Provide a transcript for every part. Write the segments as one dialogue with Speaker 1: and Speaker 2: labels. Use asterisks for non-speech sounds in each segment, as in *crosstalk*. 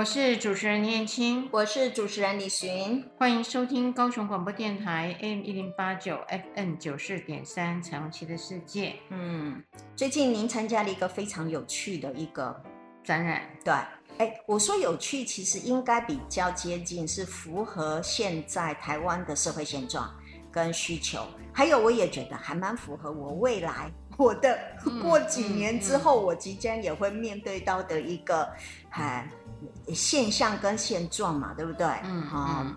Speaker 1: 我是主持人念青，
Speaker 2: 我是主持人李寻，
Speaker 1: 欢迎收听高雄广播电台 AM 一零八九 FM 九四点三彩虹旗的世界。
Speaker 2: 嗯，最近您参加了一个非常有趣的一个
Speaker 1: 展览，
Speaker 2: 对，哎，我说有趣，其实应该比较接近，是符合现在台湾的社会现状跟需求，还有我也觉得还蛮符合我未来。我的过几年之后，我即将也会面对到的一个，哎，现象跟现状嘛，对不对？嗯，嗯，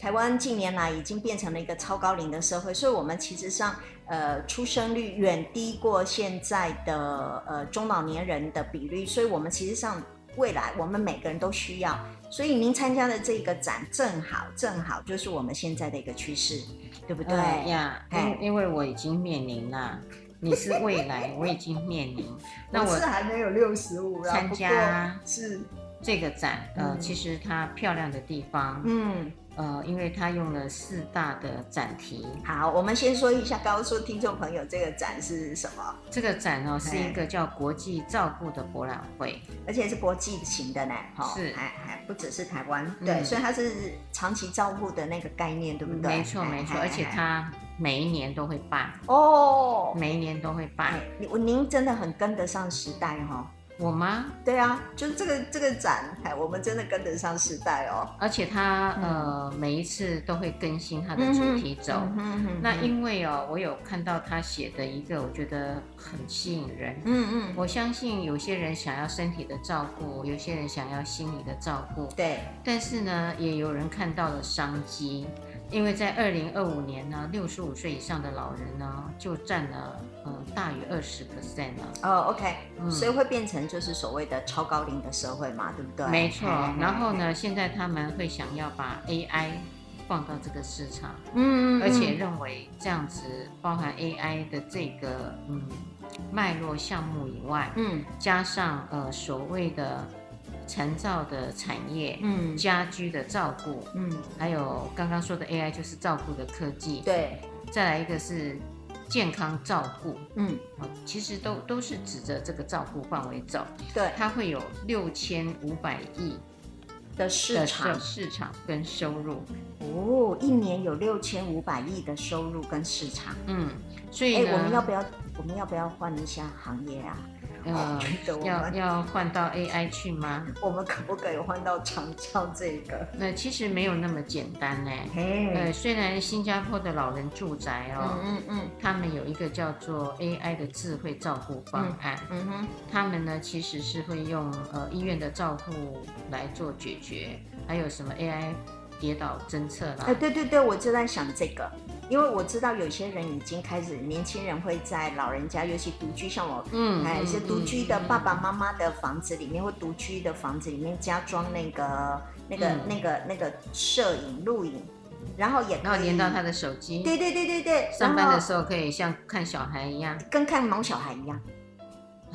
Speaker 2: 台湾近年来已经变成了一个超高龄的社会，所以我们其实上，呃，出生率远低过现在的呃中老年人的比率，所以我们其实上未来我们每个人都需要。所以您参加的这个展，正好正好就是我们现在的一个趋势，对不对？
Speaker 1: 嗯、呀，因因为我已经面临了。你是未来，我已经面临。那我
Speaker 2: 是还没有六十五，
Speaker 1: 参加
Speaker 2: 是
Speaker 1: 这个展，呃，其实它漂亮的地方，嗯，呃，因为它用了四大的展题。
Speaker 2: 好，我们先说一下，告诉听众朋友，这个展是什么？
Speaker 1: 这个展哦，是一个叫国际照顾的博览会，
Speaker 2: 而且是国际型的呢，哈，是，还还不只是台湾，对，所以它是长期照顾的那个概念，对不对？
Speaker 1: 没错，没错，而且它。每一年都会办
Speaker 2: 哦，
Speaker 1: 每一年都会办。
Speaker 2: 您您真的很跟得上时代哈。
Speaker 1: 我吗？
Speaker 2: 对啊，就这个这个展，哎，我们真的跟得上时代哦。
Speaker 1: 而且它呃每一次都会更新它的主题走。那因为哦，我有看到他写的一个，我觉得很吸引人。嗯嗯。我相信有些人想要身体的照顾，有些人想要心理的照顾。
Speaker 2: 对。
Speaker 1: 但是呢，也有人看到了商机。因为在二零二五年呢，六十五岁以上的老人呢，就占了呃大于二十 percent 了。
Speaker 2: 哦，OK，嗯，所以会变成就是所谓的超高龄的社会嘛，对不对？
Speaker 1: 没错。然后呢，现在他们会想要把 AI 放到这个市场，嗯，而且认为这样子包含 AI 的这个嗯脉络项目以外，嗯，加上呃所谓的。成造的产业，嗯，家居的照顾，嗯，还有刚刚说的 AI 就是照顾的科技，
Speaker 2: 对，
Speaker 1: 再来一个是健康照顾，嗯，其实都都是指着这个照顾范围走，
Speaker 2: 对，
Speaker 1: 它会有六千五百亿
Speaker 2: 的市场
Speaker 1: 的市场跟收入，
Speaker 2: 哦，一年有六千五百亿的收入跟市场，嗯，
Speaker 1: 所以呢，
Speaker 2: 我们要不要我们要不要换一下行业啊？
Speaker 1: 呃，要要换到 AI 去吗？*laughs*
Speaker 2: 我们可不可以换到长照这个？
Speaker 1: 那其实没有那么简单呢。呃，虽然新加坡的老人住宅哦，嗯嗯，他们有一个叫做 AI 的智慧照顾方案，嗯哼，他们呢其实是会用呃医院的照护来做解决，还有什么 AI 跌倒侦测啦。
Speaker 2: 哎，对对对，我就在想这个。因为我知道有些人已经开始，年轻人会在老人家，尤其独居，像我，嗯，还有一些独居的爸爸妈妈的房子里面，或独居的房子里面加装那个、那个、那个、那个摄影录影，然后也可以，
Speaker 1: 然后连到他的手机，
Speaker 2: 对对对对对，
Speaker 1: 上班的时候可以像看小孩一样，
Speaker 2: 跟看毛小孩一样，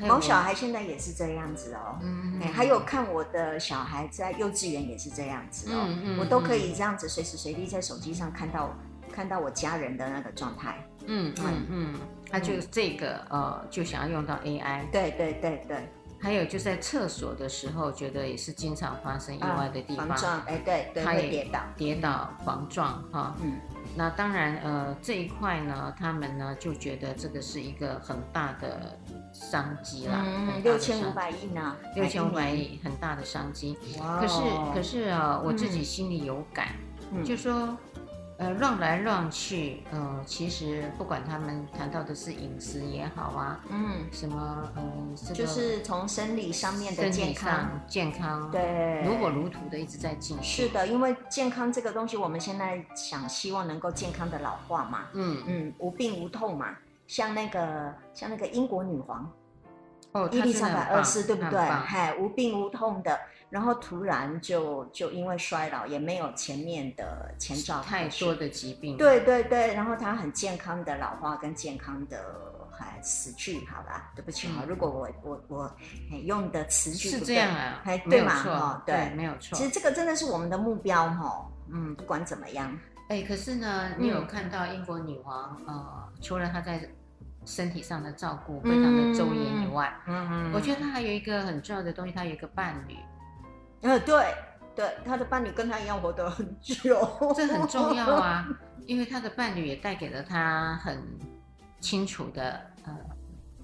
Speaker 2: 毛小孩现在也是这样子哦，嗯，还有看我的小孩在幼稚园也是这样子哦，嗯，我都可以这样子随时随地在手机上看到。看到我家人的那个状态，
Speaker 1: 嗯嗯嗯，他就这个呃，就想要用到 AI，
Speaker 2: 对对对对，
Speaker 1: 还有就在厕所的时候，觉得也是经常发生意外的地方，
Speaker 2: 防撞，哎对对，他也跌倒。
Speaker 1: 跌倒防撞哈，嗯，那当然呃这一块呢，他们呢就觉得这个是一个很大的商机啦，
Speaker 2: 嗯，六千五百亿呢，
Speaker 1: 六千五百亿很大的商机，可是可是啊，我自己心里有感，就说。呃，乱来乱去，呃，其实不管他们谈到的是饮食也好啊，嗯，什么，呃，这个、
Speaker 2: 就是从生理上面的健康，
Speaker 1: 健康，
Speaker 2: 对，
Speaker 1: 如火如荼的一直在进行。
Speaker 2: 是的，因为健康这个东西，我们现在想希望能够健康的老化嘛，嗯。嗯，无病无痛嘛，像那个像那个英国女皇，哦，伊丽莎白二世，对不对？嗨，无病无痛的。然后突然就就因为衰老，也没有前面的前兆，
Speaker 1: 太多的疾病。
Speaker 2: 对对对，然后他很健康的老化跟健康的还死去，好吧？对不起哈，如果我我我用的词句
Speaker 1: 是这样啊，
Speaker 2: 还对吗？哈，对，
Speaker 1: 没有错。
Speaker 2: 其实这个真的是我们的目标哈，嗯，不管怎么样。
Speaker 1: 哎，可是呢，你有看到英国女王呃，除了她在身体上的照顾非常的周延以外，嗯嗯，我觉得她还有一个很重要的东西，她有一个伴侣。
Speaker 2: 呃，对对，他的伴侣跟他一样活得很久，
Speaker 1: 这很重要啊，*laughs* 因为他的伴侣也带给了他很清楚的呃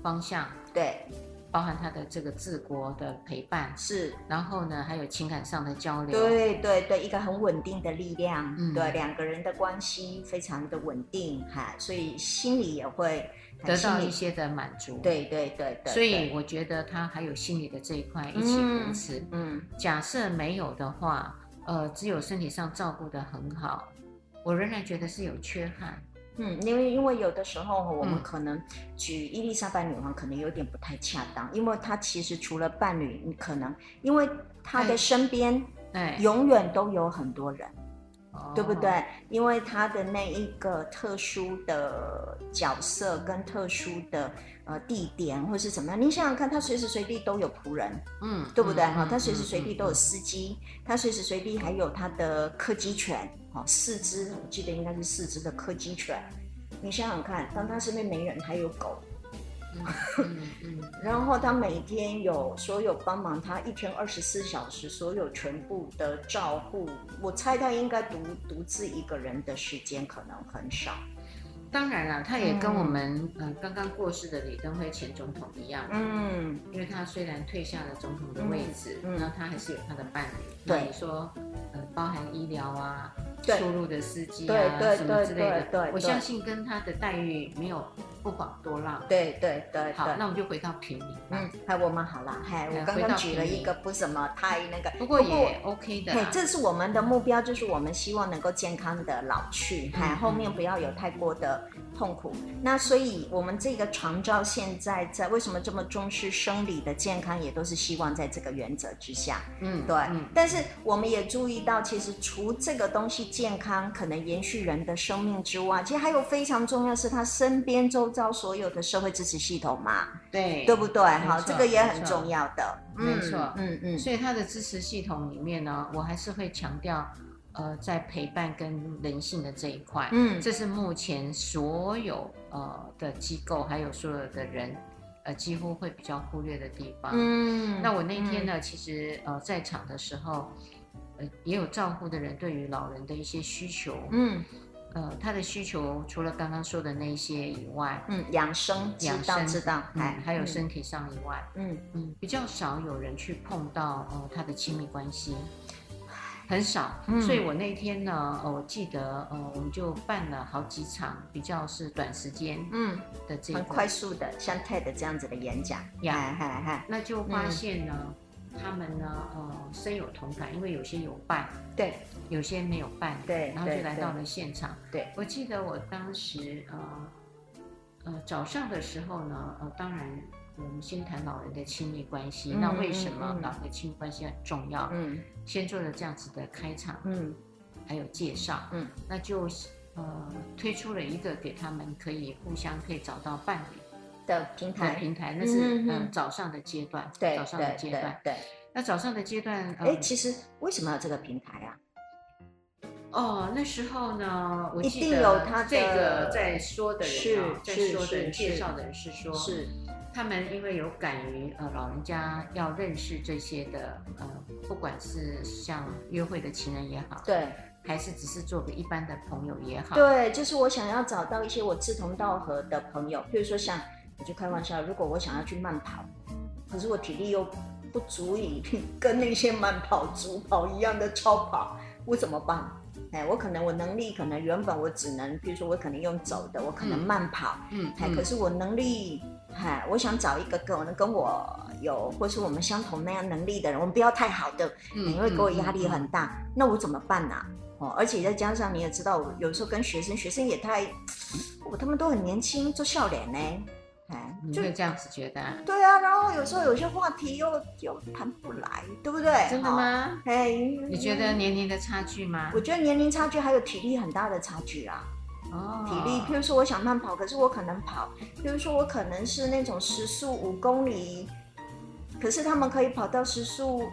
Speaker 1: 方向，
Speaker 2: 对。
Speaker 1: 包含他的这个治国的陪伴
Speaker 2: 是，
Speaker 1: 然后呢，还有情感上的交流，
Speaker 2: 对对对，一个很稳定的力量，嗯，对，两个人的关系非常的稳定哈，所以心里也会
Speaker 1: 得到一些的满足，
Speaker 2: 对对对对，
Speaker 1: 所以我觉得他还有心理的这一块一起扶持，嗯，假设没有的话，呃，只有身体上照顾的很好，我仍然觉得是有缺憾。
Speaker 2: 嗯，因为因为有的时候我们可能举伊丽莎白女王可能有点不太恰当，因为她其实除了伴侣，你可能因为她的身边，哎，永远都有很多人，哎、对不对？因为他的那一个特殊的角色跟特殊的呃地点或是怎么样，你想想看，他随时随地都有仆人，嗯，对不对？哈、嗯，她随时随地都有司机，他随时随地还有他的柯基犬。哦四只，我记得应该是四只的柯基犬。你想想看，当他身边没人，还有狗，嗯嗯嗯、然后他每天有所有帮忙他一天二十四小时，所有全部的照顾。我猜他应该独独自一个人的时间可能很少。
Speaker 1: 当然了，他也跟我们呃刚刚过世的李登辉前总统一样，
Speaker 2: 嗯，
Speaker 1: 因为他虽然退下了总统的位置，那、嗯、他还是有他的伴侣。对，你说呃，包含医疗啊。出入的司机啊，什么之类的，对，我相信跟他的待遇没有不遑多让。
Speaker 2: 对对对，
Speaker 1: 好，那我们就回到平民。
Speaker 2: 嗯，嗨，我们好了，嗨，我刚刚举了一个不怎么太那个，
Speaker 1: 不过也 OK 的。
Speaker 2: 嘿，这是我们的目标，就是我们希望能够健康的老去，嗨，后面不要有太过的痛苦。那所以我们这个长照现在在为什么这么重视生理的健康，也都是希望在这个原则之下。嗯，对。但是我们也注意到，其实除这个东西。健康可能延续人的生命之外，其实还有非常重要是他身边周遭所有的社会支持系统嘛，
Speaker 1: 对，
Speaker 2: 对不对？好，这个也很重要的，
Speaker 1: 没错，嗯嗯。所以他的支持系统里面呢，我还是会强调，呃，在陪伴跟人性的这一块，嗯，这是目前所有呃的机构还有所有的人，呃，几乎会比较忽略的地方。嗯，那我那天呢，嗯、其实呃在场的时候。呃，也有照顾的人对于老人的一些需求，嗯，呃，他的需求除了刚刚说的那些以外，
Speaker 2: 嗯，养生、养生知道，
Speaker 1: 嗯，还有身体上以外，嗯。嗯，比较少有人去碰到呃他的亲密关系，很少，嗯，所以我那天呢，呃，我记得呃，我们就办了好几场比较是短时间，嗯的这个，
Speaker 2: 很快速的像 TED 这样子的演讲，
Speaker 1: 呀，嗨嗨，那就发现呢。嗯他们呢，呃，深有同感，因为有些有伴，
Speaker 2: 对，有
Speaker 1: 些没有伴，
Speaker 2: 对，
Speaker 1: 然后就来到了现场。
Speaker 2: 对，对，
Speaker 1: 我记得我当时，呃，呃，早上的时候呢，呃，当然我们先谈老人的亲密关系，嗯、那为什么老人的亲密关系很重要？嗯，先做了这样子的开场，嗯，还有介绍，嗯，那就呃推出了一个给他们可以互相可以找到伴侣。
Speaker 2: 的平台，
Speaker 1: 平台那是嗯早上的阶段，
Speaker 2: 对，
Speaker 1: 早上的阶段，
Speaker 2: 对。
Speaker 1: 那早上的阶段，
Speaker 2: 哎，其实为什么要这个平台啊？
Speaker 1: 哦，那时候呢，我记得这个在说的人，在说的人介绍的人是说，是他们因为有敢于呃老人家要认识这些的呃，不管是像约会的情人也好，
Speaker 2: 对，
Speaker 1: 还是只是做个一般的朋友也好，
Speaker 2: 对，就是我想要找到一些我志同道合的朋友，比如说像。我就开玩笑，如果我想要去慢跑，可是我体力又不足以跟那些慢跑足跑一样的超跑，我怎么办？哎，我可能我能力可能原本我只能，比如说我可能用走的，我可能慢跑，嗯，哎，可是我能力，哎，我想找一个可能跟我有或是我们相同那样能力的人，我们不要太好的，嗯，因为给我压力很大，那我怎么办呢？哦，而且再加上你也知道，有时候跟学生，学生也太，我他们都很年轻，做笑脸呢。
Speaker 1: 哎，就这样子觉得？
Speaker 2: 对啊，然后有时候有些话题又又谈不来，对不对？
Speaker 1: 真的吗？哎，你觉得年龄的差距吗？
Speaker 2: 我觉得年龄差距还有体力很大的差距啊。哦，体力，譬如说我想慢跑，可是我可能跑，譬如说我可能是那种时速五公里，可是他们可以跑到时速。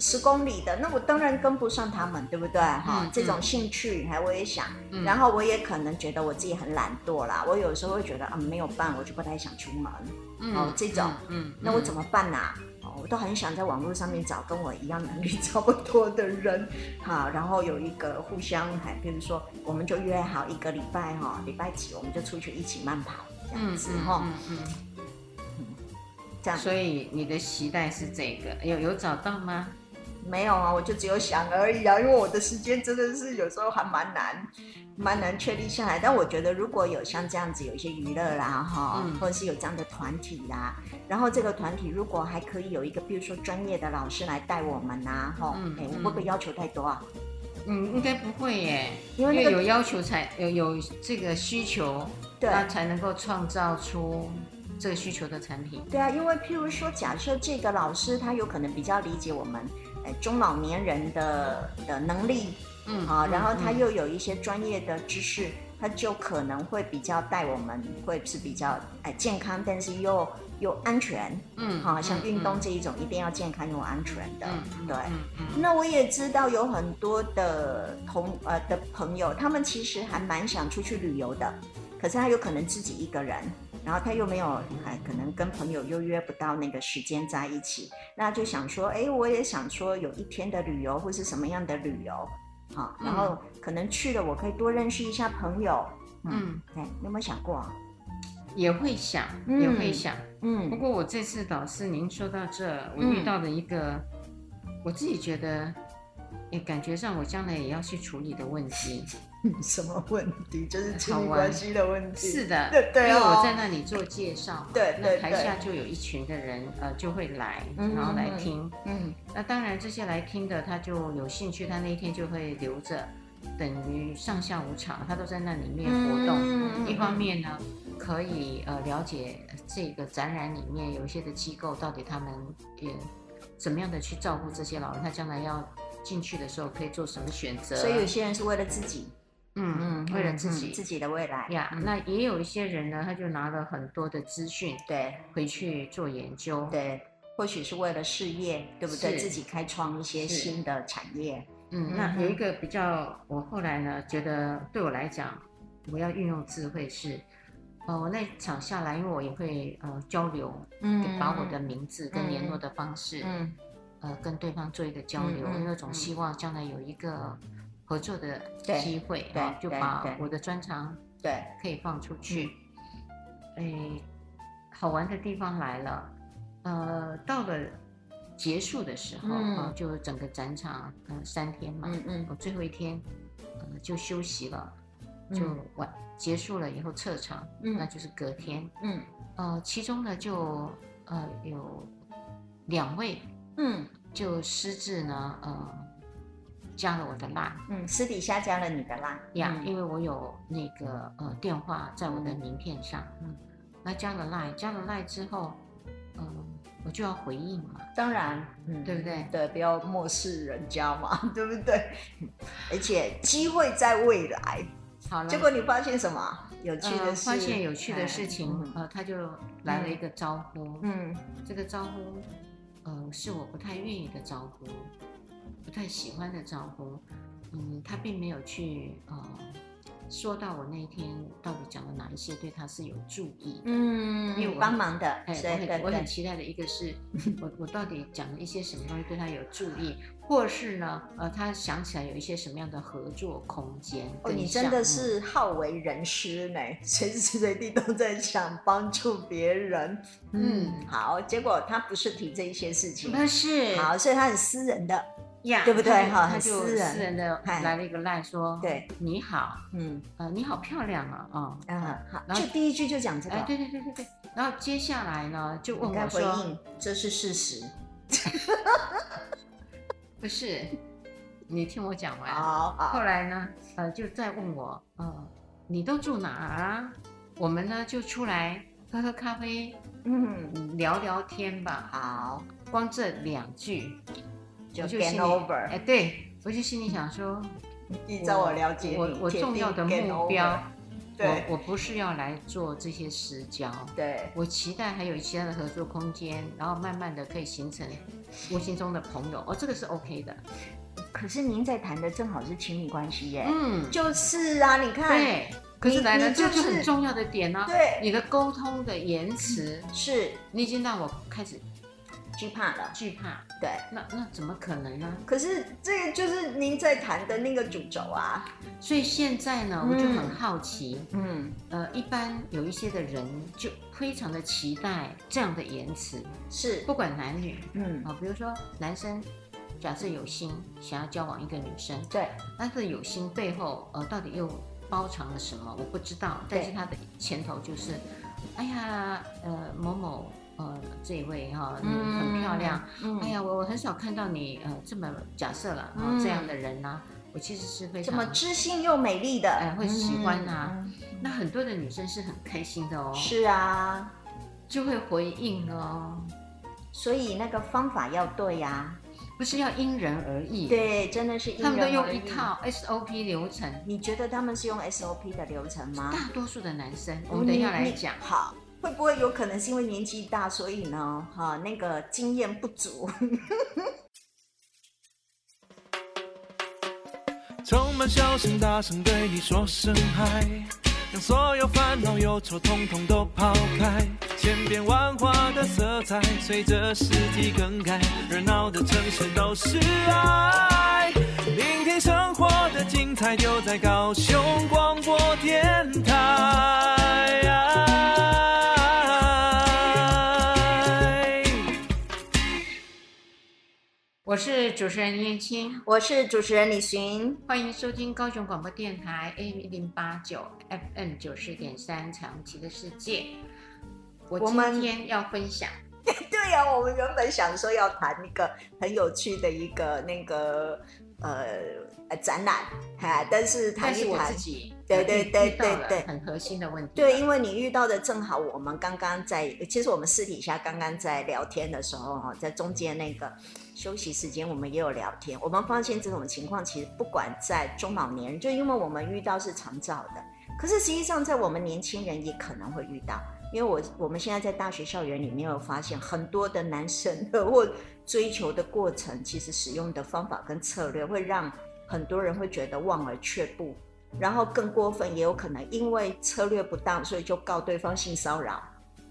Speaker 2: 十公里的，那我当然跟不上他们，对不对？哈、嗯，这种兴趣，还我也想，嗯、然后我也可能觉得我自己很懒惰啦。我有时候会觉得啊，没有办，我就不太想出门。嗯、哦，这种，嗯，嗯那我怎么办呢、啊？哦，我都很想在网络上面找跟我一样能力 *laughs* 差不多的人，好，然后有一个互相，还比如说，我们就约好一个礼拜哈，礼拜几我们就出去一起慢跑这样子哈，嗯嗯，
Speaker 1: 嗯，这样。所以你的期待是这个，有有找到吗？
Speaker 2: 没有啊，我就只有想而已啊，因为我的时间真的是有时候还蛮难，蛮难确立下来。但我觉得如果有像这样子有一些娱乐啦，哈、嗯，或者是有这样的团体啦，然后这个团体如果还可以有一个，比如说专业的老师来带我们呐，哈，嗯，哎，我会不会要求太多啊？
Speaker 1: 嗯，应该不会耶，因为，有要求才有有这个需求，对，那才能够创造出这个需求的产品。
Speaker 2: 对啊，因为譬如说，假设这个老师他有可能比较理解我们。中老年人的的能力，嗯啊，然后他又有一些专业的知识，嗯、他就可能会比较带我们，会是比较哎健康，但是又又安全，嗯，好像运动这一种一定要健康又安全的，嗯、对。那我也知道有很多的同呃的朋友，他们其实还蛮想出去旅游的，可是他有可能自己一个人。然后他又没有，还可能跟朋友又约不到那个时间在一起，那就想说，哎，我也想说有一天的旅游或是什么样的旅游，好，然后可能去了，我可以多认识一下朋友，嗯，哎，你有没有想过？
Speaker 1: 也会想，也会想，嗯。不过我这次导师，您说到这，我遇到的一个，嗯、我自己觉得，也感觉上我将来也要去处理的问题。*laughs*
Speaker 2: 什么问题？*laughs* 就是亲密关系的问题。
Speaker 1: 是的，
Speaker 2: 对对、哦、
Speaker 1: 因为我在那里做介绍，
Speaker 2: 对，对，
Speaker 1: 那台下就有一群的人，呃，就会来，然后来听。嗯，那当然这些来听的，他就有兴趣，他那一天就会留着，等于上下午场，他都在那里面活动。嗯、一方面呢，可以呃了解这个展览里面有一些的机构到底他们也怎么样的去照顾这些老人，他将来要进去的时候可以做什么选择。
Speaker 2: 所以有些人是为了自己。
Speaker 1: 嗯嗯，为了自己、
Speaker 2: 嗯、自己的未来
Speaker 1: 呀，yeah, 嗯、那也有一些人呢，他就拿了很多的资讯，对，回去做研究，
Speaker 2: 对，或许是为了事业，对不对？自己开创一些新的产业。
Speaker 1: 嗯，那有一个比较，我后来呢觉得对我来讲，我要运用智慧是，呃，我那场下来，因为我也会呃交流，嗯，把我的名字跟联络的方式，嗯，呃，跟对方做一个交流，因为总希望将来有一个。合作的机会啊，就把我的专长对。可以放出去。哎，好玩的地方来了，呃，到了结束的时候啊，就整个展场呃三天嘛，嗯嗯，我最后一天呃就休息了，就完结束了以后撤场，那就是隔天，嗯，呃，其中呢就呃有两位，嗯，就私自呢呃。加了我的 line，
Speaker 2: 嗯，私底下加了你的 line
Speaker 1: 呀，因为我有那个呃电话在我的名片上，嗯，那加了 line，加了 line 之后，嗯，我就要回应嘛，
Speaker 2: 当然，嗯，对不对？对，不要漠视人家嘛，*laughs* 对不对？而且机会在未来，好了，结果你发现什么？有趣的事？
Speaker 1: 发现有趣的事情，呃，他就来了一个招呼，嗯，这个招呼，呃，是我不太愿意的招呼。不太喜欢的招呼，嗯，他并没有去呃说到我那一天到底讲了哪一些对他是有助益，
Speaker 2: 嗯，因为帮忙的，
Speaker 1: 哎，我很我很期待的一个是 *laughs* 我我到底讲了一些什么东西对他有助益，或是呢，呃，他想起来有一些什么样的合作空间。
Speaker 2: 哦，你真的是好为人师呢，*laughs* 随时随地都在想帮助别人。嗯，好，结果他不是提这一些事情，
Speaker 1: 不是，
Speaker 2: 好，所以他很私人的。
Speaker 1: 呀，
Speaker 2: 对不对？哈，
Speaker 1: 他就私人的来了一个赖说，对，你好，嗯，呃，你好漂亮啊，啊，
Speaker 2: 嗯，好，然后就第一句就讲这个，
Speaker 1: 哎，对对对对对，然后接下来呢，就问我说，
Speaker 2: 这是事实，
Speaker 1: 不是，你听我讲完，
Speaker 2: 好，
Speaker 1: 后来呢，呃，就再问我，呃，你都住哪儿啊？我们呢就出来喝喝咖啡，嗯，聊聊天吧。
Speaker 2: 好，
Speaker 1: 光这两句。
Speaker 2: 就 game over，
Speaker 1: 哎，对，我就心里想说，
Speaker 2: 依照我了解，
Speaker 1: 我我重要的目标，对，我不是要来做这些私交，
Speaker 2: 对，
Speaker 1: 我期待还有其他的合作空间，然后慢慢的可以形成无形中的朋友，哦，这个是 OK 的。
Speaker 2: 可是您在谈的正好是亲密关系耶，嗯，就是啊，你看，
Speaker 1: 对，可是来了这就很重要的点呢，对，你的沟通的延迟，
Speaker 2: 是，
Speaker 1: 你已经让我开始。
Speaker 2: 惧怕了，
Speaker 1: 惧怕。
Speaker 2: 对，
Speaker 1: 那那怎么可能呢？
Speaker 2: 可是这个就是您在谈的那个主轴啊。
Speaker 1: 所以现在呢，我就很好奇，
Speaker 2: 嗯，
Speaker 1: 呃，一般有一些的人就非常的期待这样的言辞，
Speaker 2: 是
Speaker 1: 不管男女，
Speaker 2: 嗯
Speaker 1: 啊，比如说男生假设有心想要交往一个女生，
Speaker 2: 对，
Speaker 1: 但是有心背后呃到底又包藏了什么，我不知道，但是他的前头就是，哎呀，呃，某某。呃，这一位哈，你很漂亮。嗯，哎呀，我我很少看到你呃这么假设了，然后这样的人呢，我其实是非常
Speaker 2: 这么知性又美丽的，
Speaker 1: 哎，会喜欢啊。那很多的女生是很开心的哦。
Speaker 2: 是啊，
Speaker 1: 就会回应哦。
Speaker 2: 所以那个方法要对呀，
Speaker 1: 不是要因人而异。
Speaker 2: 对，真的是因人而异。
Speaker 1: 他们都用一套 SOP 流程。
Speaker 2: 你觉得他们是用 SOP 的流程吗？
Speaker 1: 大多数的男生，我们等一下来讲。
Speaker 2: 好。会不会有可能是因为年纪大，所以呢，哈，那个经验不足。
Speaker 3: 充满笑声，大声对你说声嗨，让所有烦恼忧愁统统都抛开。千变万化的色彩，随着四季更改，热闹的城市都是爱。聆听生活的精彩，就在高雄广播电台。
Speaker 1: 我是主持人林燕青，
Speaker 2: 我是主持人李寻，
Speaker 1: 欢迎收听高雄广播电台 AM 一零八九 FM 九十点三彩虹旗的世界。我今天要分享，*laughs*
Speaker 2: 对呀、啊，我们原本想说要谈一个很有趣的一个那个呃展览，哈，但是谈一谈
Speaker 1: 我自己，
Speaker 2: 对对对对对，
Speaker 1: 很核心的问题。
Speaker 2: 对，因为你遇到的正好，我们刚刚在，其实我们私底下刚刚在聊天的时候哈，在中间那个。休息时间，我们也有聊天。我们发现这种情况，其实不管在中老年人，就因为我们遇到是长照的，可是实际上在我们年轻人也可能会遇到。因为我我们现在在大学校园里面有发现，很多的男生的或追求的过程，其实使用的方法跟策略，会让很多人会觉得望而却步，然后更过分，也有可能因为策略不当，所以就告对方性骚扰，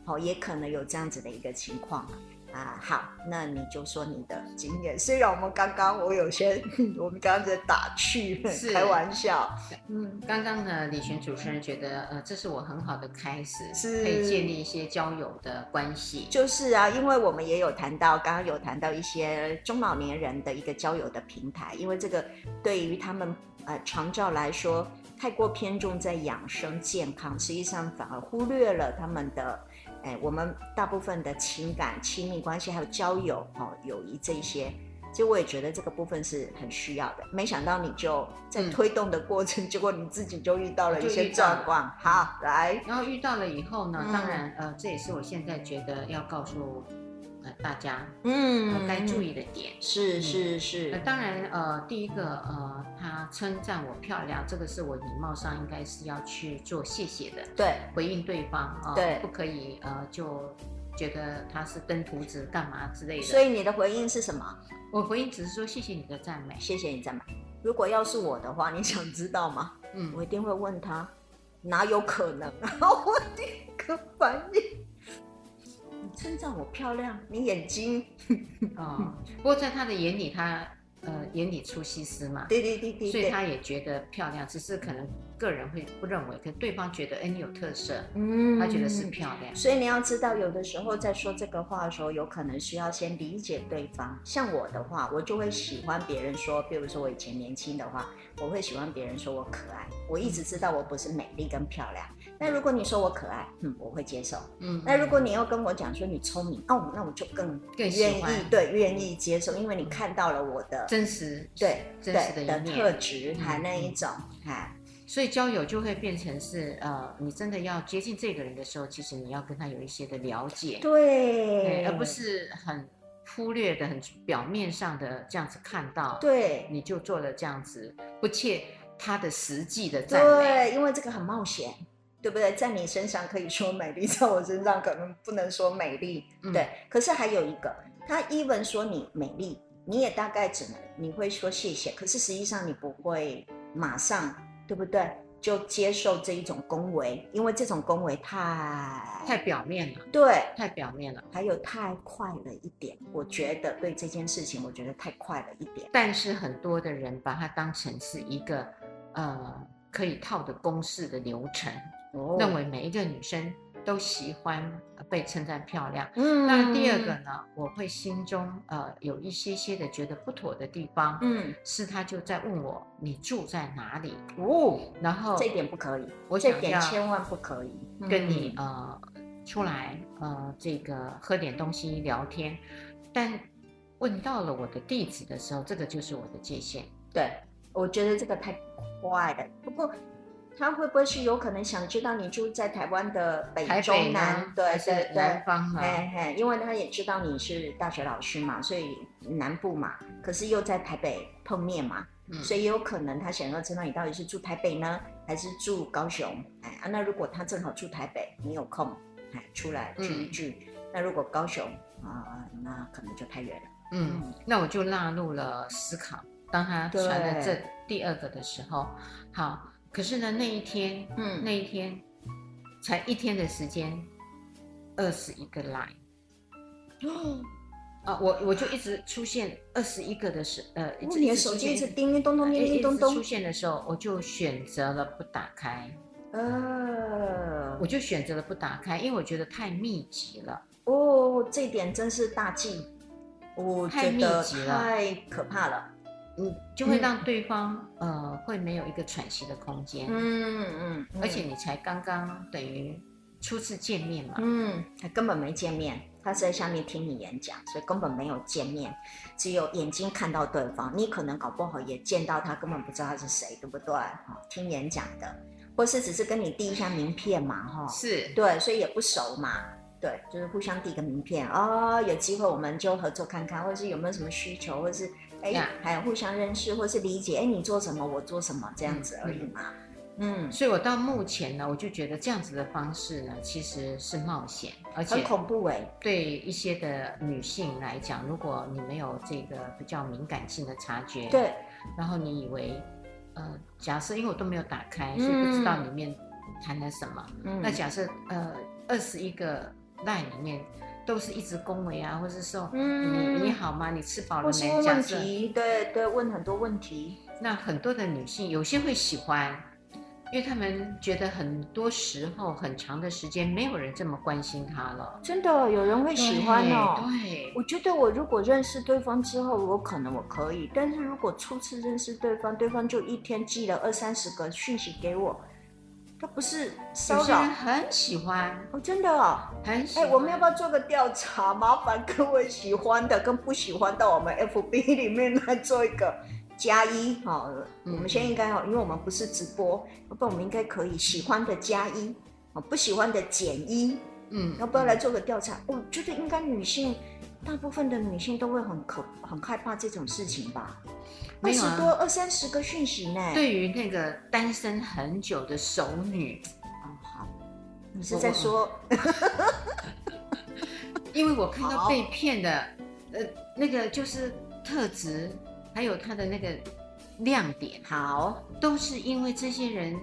Speaker 2: 好，也可能有这样子的一个情况。啊，好，那你就说你的经验。虽然我们刚刚我有些，*laughs* 我们刚刚在打趣，是开玩笑。
Speaker 1: 嗯，刚刚呢，李璇主持人觉得，呃，这是我很好的开始，
Speaker 2: 是
Speaker 1: 可以建立一些交友的关系。
Speaker 2: 就是啊，因为我们也有谈到，刚刚有谈到一些中老年人的一个交友的平台，因为这个对于他们呃长照来说，太过偏重在养生健康，实际上反而忽略了他们的。哎，我们大部分的情感、亲密关系，还有交友、哦，友谊这一些，其实我也觉得这个部分是很需要的。没想到你就在推动的过程，嗯、*laughs* 结果你自己就遇到了一些状况。好，来，
Speaker 1: 然后遇到了以后呢，当然，呃，这也是我现在觉得要告诉。大家，嗯，该注意的点
Speaker 2: 是是是。
Speaker 1: 当然，呃，第一个，呃，他称赞我漂亮，这个是我礼貌上应该是要去做谢谢的，
Speaker 2: 对，
Speaker 1: 回应对方啊，
Speaker 2: 对，
Speaker 1: 不可以呃就觉得他是登徒子干嘛之类的。
Speaker 2: 所以你的回应是什么？
Speaker 1: 我回应只是说谢谢你的赞美，
Speaker 2: 谢谢你赞美。如果要是我的话，你想知道吗？嗯，我一定会问他，哪有可能？然 *laughs* 后我第一个反应。称赞我漂亮，你眼睛
Speaker 1: 啊、哦。不过在他的眼里，他呃眼里出西施嘛，
Speaker 2: 对对对对，
Speaker 1: 所以他也觉得漂亮，只是可能个人会不认为，可对方觉得哎你有特色，嗯，他觉得是漂亮。
Speaker 2: 所以你要知道，有的时候在说这个话的时候，有可能需要先理解对方。像我的话，我就会喜欢别人说，比如说我以前年轻的话，我会喜欢别人说我可爱。我一直知道我不是美丽跟漂亮。那如果你说我可爱，嗯，我会接受。嗯，那如果你要跟我讲说你聪明，哦，那我就更更愿意，对，愿意接受，因为你看到了我的
Speaker 1: 真实，
Speaker 2: 对，
Speaker 1: 真实的，
Speaker 2: 的特质，还那一种，哈。
Speaker 1: 所以交友就会变成是，呃，你真的要接近这个人的时候，其实你要跟他有一些的了解，
Speaker 2: 对，
Speaker 1: 而不是很忽略的、很表面上的这样子看到，
Speaker 2: 对，
Speaker 1: 你就做了这样子不切他的实际的赞美，
Speaker 2: 对，因为这个很冒险。对不对？在你身上可以说美丽，*laughs* 在我身上可能不能说美丽。嗯、对，可是还有一个，他 even 说你美丽，你也大概只能你会说谢谢，可是实际上你不会马上，对不对？就接受这一种恭维，因为这种恭维太
Speaker 1: 太表面了，
Speaker 2: 对，
Speaker 1: 太表面了，
Speaker 2: 还有太快了一点。我觉得对这件事情，我觉得太快了一点。
Speaker 1: 但是很多的人把它当成是一个呃可以套的公式的流程，哦，认为每一个女生。都喜欢被称赞漂亮。嗯，那第二个呢？我会心中呃有一些些的觉得不妥的地方。嗯，是他就在问我，你住在哪里？
Speaker 2: 哦，
Speaker 1: 然后
Speaker 2: 这点不可以，我这点千万不可以
Speaker 1: 跟你呃出来呃这个喝点东西聊天。但问到了我的地址的时候，这个就是我的界限。
Speaker 2: 对，我觉得这个太快了。不过。他会不会是有可能想知道你住在台湾的北中南？对对对，
Speaker 1: 南方啊，
Speaker 2: 嘿嘿，因为他也知道你是大学老师嘛，所以南部嘛，可是又在台北碰面嘛，嗯、所以也有可能他想要知道你到底是住台北呢，还是住高雄？哎啊，那如果他正好住台北，你有空，哎，出来聚一聚。嗯、那如果高雄啊，那可能就太远了。
Speaker 1: 嗯，嗯那我就纳入了思考。当他传了这第二个的时候，好。可是呢，那一天，嗯，那一天才一天的时间，二十一个 line，哦，啊，我我就一直出现二十一个的时，呃，
Speaker 2: 你的手机一直叮叮咚咚，叮叮咚咚
Speaker 1: 出现的时候，我就选择了不打开，呃，我就选择了不打开，因为我觉得太密集了。
Speaker 2: 哦，这点真是大忌，我觉得太可怕了。
Speaker 1: 嗯，就会让对方、嗯、呃会没有一个喘息的空间。嗯嗯，嗯而且你才刚刚等于初次见面嘛。
Speaker 2: 嗯，他根本没见面，他是在下面听你演讲，所以根本没有见面，只有眼睛看到对方。你可能搞不好也见到他，根本不知道他是谁，对不对？哈，听演讲的，或是只是跟你递一下名片嘛，哈。
Speaker 1: 是。
Speaker 2: 对，所以也不熟嘛。对，就是互相递个名片啊、哦，有机会我们就合作看看，或者是有没有什么需求，或者是。哎，还有互相认识或是理解，哎，你做什么，我做什么，这样子而已嘛。嗯，嗯，
Speaker 1: 所以我到目前呢，我就觉得这样子的方式呢，其实是冒险，而且
Speaker 2: 很恐怖哎。
Speaker 1: 对一些的女性来讲，如果你没有这个比较敏感性的察觉，
Speaker 2: 对，
Speaker 1: 然后你以为，呃，假设因为我都没有打开，所以不知道里面谈了什么。嗯，那假设呃，二十一个 line 里面。都是一直恭维啊，或是说，嗯，你你好吗？你吃饱了没？
Speaker 2: 问问题，对对，问很多问题。
Speaker 1: 那很多的女性有些会喜欢，因为他们觉得很多时候很长的时间没有人这么关心她了。
Speaker 2: 真的有人会喜欢哦。
Speaker 1: 对，对
Speaker 2: 我觉得我如果认识对方之后，我可能我可以，但是如果初次认识对方，对方就一天寄了二三十个讯息给我。他不是骚扰，
Speaker 1: 很喜欢
Speaker 2: 哦，真的哦，
Speaker 1: 很喜欢。哎，
Speaker 2: 我们要不要做个调查？麻烦各位喜欢的跟不喜欢到我们 FB *laughs* 里面来做一个加一哈。我们现在应该哈，因为我们不是直播，不然我们应该可以喜欢的加一，不喜欢的减一。嗯，要不要来做个调查？我觉得应该女性，大部分的女性都会很可很害怕这种事情吧。二十多二三十个讯息呢？
Speaker 1: 对于那个单身很久的熟女，
Speaker 2: 哦好，你是在说？*laughs*
Speaker 1: 因为我看到被骗的，呃，那个就是特质，还有他的那个亮点，
Speaker 2: 好，
Speaker 1: 都是因为这些人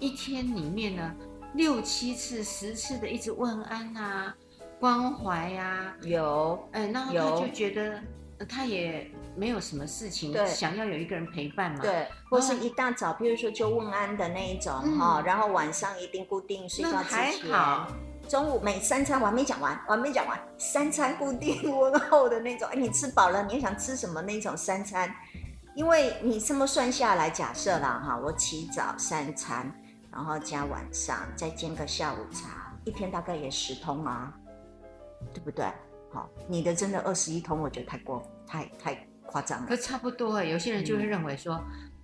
Speaker 1: 一天里面呢六七次、十次的一直问安啊、关怀呀，
Speaker 2: 有，
Speaker 1: 哎，然后他就觉得。他也没有什么事情，想要有一个人陪伴嘛？
Speaker 2: 对，或是一大早，比如说就问安的那一种哈，嗯、然后晚上一定固定睡觉之前，好中午每三餐我还没讲完，我还没讲完，三餐固定问候的那种。哎，你吃饱了，你想吃什么那种三餐？因为你这么算下来，假设啦哈，我起早三餐，然后加晚上再煎个下午茶，一天大概也十通啊，对不对？好，你的真的二十一通，我觉得太过太太夸张了。
Speaker 1: 可差不多，有些人就会认为说，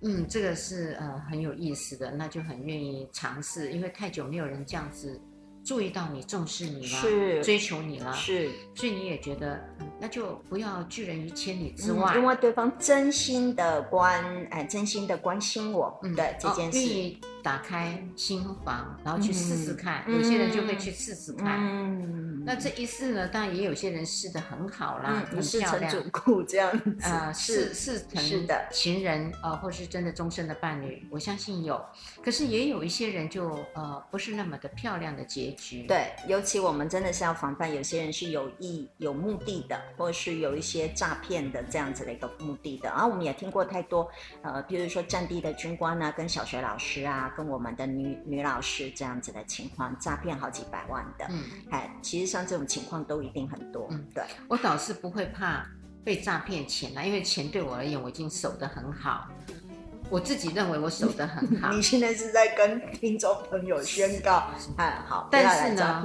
Speaker 1: 嗯，嗯，这个是呃很有意思的，那就很愿意尝试，因为太久没有人这样子注意到你、重视你了，
Speaker 2: 是
Speaker 1: 追求你了，
Speaker 2: 是，
Speaker 1: 所以你也觉得，嗯，那就不要拒人于千里之外，嗯，
Speaker 2: 因为对方真心的关，哎，真心的关心我，嗯，对这件事。
Speaker 1: 打开心房，然后去试试看。嗯、有些人就会去试试看。嗯，那这一试呢，当然也有些人试的很好啦，嗯、很漂亮。
Speaker 2: 主顾这样子
Speaker 1: 啊，是是是的，情人啊、呃，或是真的终身的伴侣，我相信有。可是也有一些人就呃，不是那么的漂亮的结局。
Speaker 2: 对，尤其我们真的是要防范，有些人是有意有目的的，或是有一些诈骗的这样子的一个目的的。然后我们也听过太多呃，比如说战地的军官啊，跟小学老师啊。跟我们的女女老师这样子的情况，诈骗好几百万的，嗯，哎，其实像这种情况都一定很多，嗯，对，
Speaker 1: 我倒是不会怕被诈骗钱了，因为钱对我而言，我已经守得很好，我自己认为我守得很好。*laughs*
Speaker 2: 你现在是在跟听众朋友宣告，哎，好，
Speaker 1: 但是呢，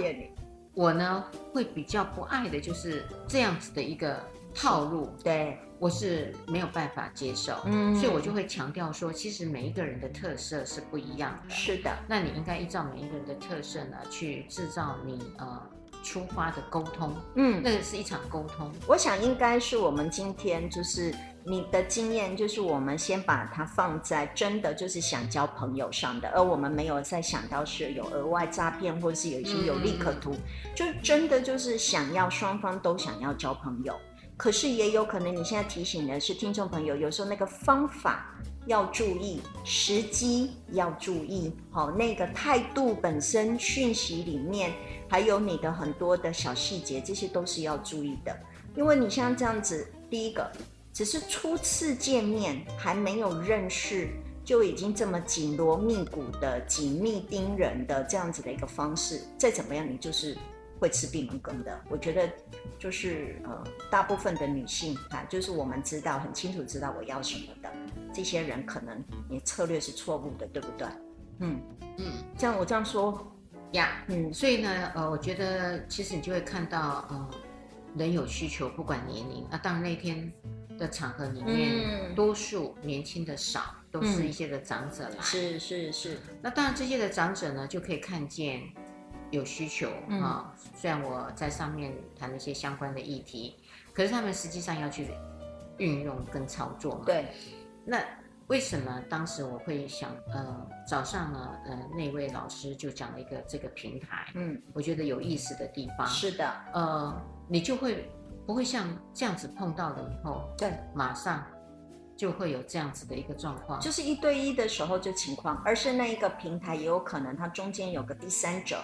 Speaker 1: 我呢会比较不爱的就是这样子的一个套路，
Speaker 2: 对。
Speaker 1: 我是没有办法接受，嗯，所以我就会强调说，其实每一个人的特色是不一样的。
Speaker 2: 是的，
Speaker 1: 那你应该依照每一个人的特色呢，去制造你呃出发的沟通。嗯，那个是一场沟通。
Speaker 2: 我想应该是我们今天就是你的经验，就是我们先把它放在真的就是想交朋友上的，而我们没有再想到是有额外诈骗，或者是有一些有利可图，嗯，就真的就是想要双方都想要交朋友。可是也有可能，你现在提醒的是听众朋友，有时候那个方法要注意，时机要注意，好，那个态度本身讯息里面，还有你的很多的小细节，这些都是要注意的。因为你像这样子，第一个只是初次见面，还没有认识，就已经这么紧锣密鼓的紧密盯人的这样子的一个方式，再怎么样，你就是。会吃闭门羹的，我觉得就是呃，大部分的女性啊，就是我们知道很清楚知道我要什么的这些人，可能你策略是错误的，对不对？嗯嗯，这样我这样说
Speaker 1: 呀，嗯，所以呢，呃，我觉得其实你就会看到，呃，人有需求，不管年龄啊，当然那天的场合里面，嗯、多数年轻的少，都是一些的长者啦，
Speaker 2: 嗯、是是是，
Speaker 1: 那当然这些的长者呢，就可以看见。有需求啊、嗯哦，虽然我在上面谈了一些相关的议题，可是他们实际上要去运用跟操作嘛。
Speaker 2: 对。
Speaker 1: 那为什么当时我会想，呃，早上呢，呃，那位老师就讲了一个这个平台，嗯，我觉得有意思的地方。
Speaker 2: 是的。
Speaker 1: 呃，你就会不会像这样子碰到了以后，
Speaker 2: 对，
Speaker 1: 马上就会有这样子的一个状况，
Speaker 2: 就是一对一的时候就情况，而是那一个平台也有可能它中间有个第三者。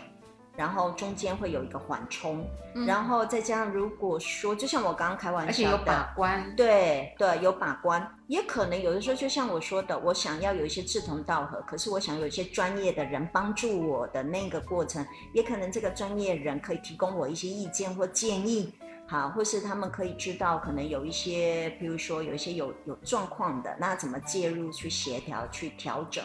Speaker 2: 然后中间会有一个缓冲，嗯、然后再加上如果说，就像我刚刚开玩笑的，而且
Speaker 1: 有把关，
Speaker 2: 对对，有把关，也可能有的时候就像我说的，我想要有一些志同道合，可是我想有一些专业的人帮助我的那个过程，也可能这个专业人可以提供我一些意见或建议，好，或是他们可以知道可能有一些，比如说有一些有有状况的，那怎么介入去协调去调整。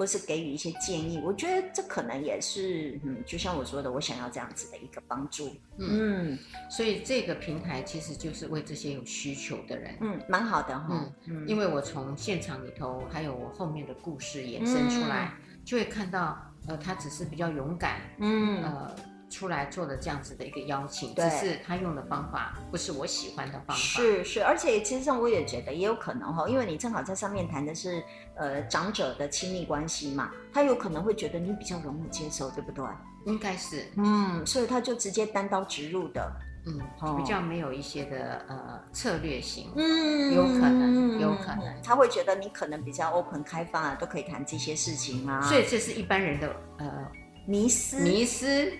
Speaker 2: 或是给予一些建议，我觉得这可能也是，嗯，就像我说的，我想要这样子的一个帮助，
Speaker 1: 嗯，所以这个平台其实就是为这些有需求的人，
Speaker 2: 嗯，蛮好的哈，
Speaker 1: 嗯，嗯，因为我从现场里头，还有我后面的故事延伸出来，嗯，就会看到，呃，他只是比较勇敢，嗯，呃。出来做的这样子的一个邀请，只是他用的方法不是我喜欢的方法。
Speaker 2: 是是，而且其实上我也觉得也有可能哈，因为你正好在上面谈的是呃长者的亲密关系嘛，他有可能会觉得你比较容易接受，对不对？
Speaker 1: 应该是，
Speaker 2: 嗯，所以他就直接单刀直入的，
Speaker 1: 嗯，比较没有一些的呃策略性，嗯，有可能，有可能，
Speaker 2: 他会觉得你可能比较 open 开放啊，都可以谈这些事情啊，
Speaker 1: 所以这是一般人的呃
Speaker 2: 迷思，
Speaker 1: 迷思。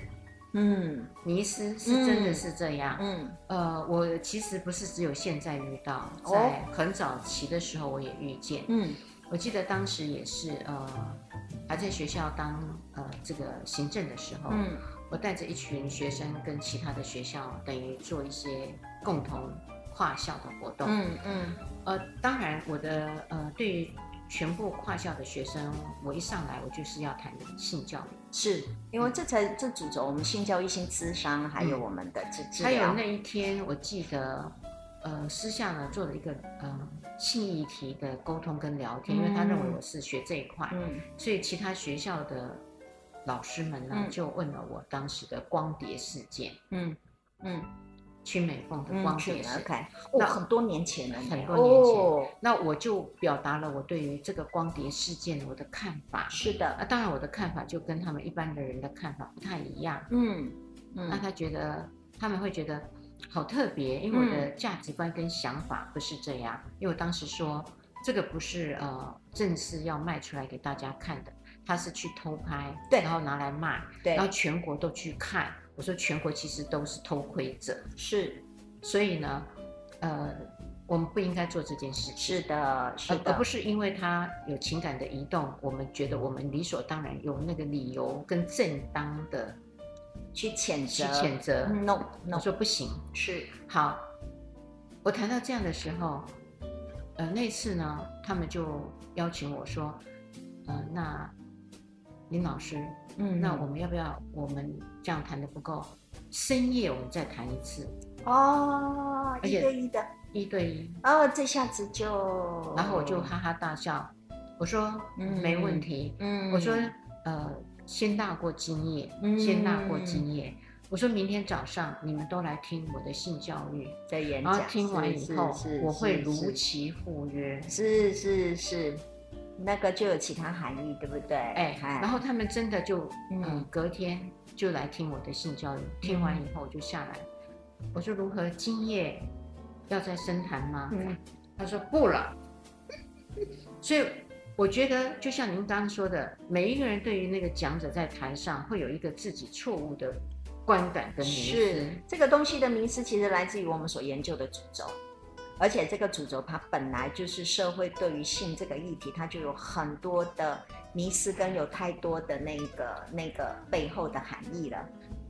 Speaker 1: 嗯，迷失是真的是这样。嗯，呃，我其实不是只有现在遇到，在很早期的时候我也遇见。嗯，我记得当时也是，呃，还在学校当呃这个行政的时候，嗯，我带着一群学生跟其他的学校等于做一些共同跨校的活动。嗯嗯，呃，当然我的呃对于。全部跨校的学生，我一上来我就是要谈性教育，
Speaker 2: 是因为这才这主轴，我们性教育、性咨商，还有我们的这治疗。
Speaker 1: 还有那一天，我记得，呃，私下呢做了一个呃性议题的沟通跟聊天，嗯、因为他认为我是学这一块，嗯，所以其他学校的老师们呢、嗯、就问了我当时的光碟事件，嗯嗯。曲美凤的光碟是。
Speaker 2: OK，那很多年前了，
Speaker 1: 很多年前。那我就表达了我对于这个光碟事件我的看法。
Speaker 2: 是的，
Speaker 1: 啊，当然我的看法就跟他们一般的人的看法不太一样。嗯嗯，那他觉得他们会觉得好特别，因为我的价值观跟想法不是这样。因为我当时说这个不是呃正式要卖出来给大家看的。他是去偷拍，对，然后拿来卖，对，然后全国都去看。我说全国其实都是偷窥者，
Speaker 2: 是，
Speaker 1: 所以呢，呃，我们不应该做这件事情。
Speaker 2: 是的，是的，
Speaker 1: 而不是因为他有情感的移动，我们觉得我们理所当然有那个理由跟正当的
Speaker 2: 去谴责，
Speaker 1: 去谴责。
Speaker 2: No，
Speaker 1: 我说不行。
Speaker 2: 是，
Speaker 1: 好，我谈到这样的时候，呃，那次呢，他们就邀请我说，呃，那。林老师，嗯，那我们要不要？我们这样谈的不够，深夜我们再谈一次
Speaker 2: 哦，一对一的，
Speaker 1: 一对一
Speaker 2: 哦，这下子就，
Speaker 1: 然后我就哈哈大笑，我说，嗯，没问题，嗯，我说，呃，先大过今夜，先大过今夜，我说明天早上你们都来听我的性教育
Speaker 2: 的演讲，
Speaker 1: 然后听完以后，我会如期赴约，
Speaker 2: 是是是。那个就有其他含义，对不对？哎，
Speaker 1: 然后他们真的就嗯，隔天就来听我的性教育，听完以后就下来。我说如何？今夜要再深谈吗？嗯，他说不了。*laughs* 所以我觉得，就像您刚刚说的，每一个人对于那个讲者在台上会有一个自己错误的观感跟迷思。
Speaker 2: 是这个东西的迷思，其实来自于我们所研究的主轴。而且这个主轴，它本来就是社会对于性这个议题，它就有很多的迷失，跟有太多的那个那个背后的含义了。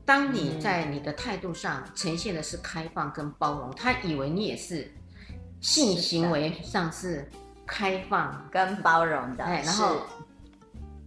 Speaker 1: 当你在你的态度上呈现的是开放跟包容，他以为你也是性行为上是开放
Speaker 2: 跟包容的，
Speaker 1: 哎，然后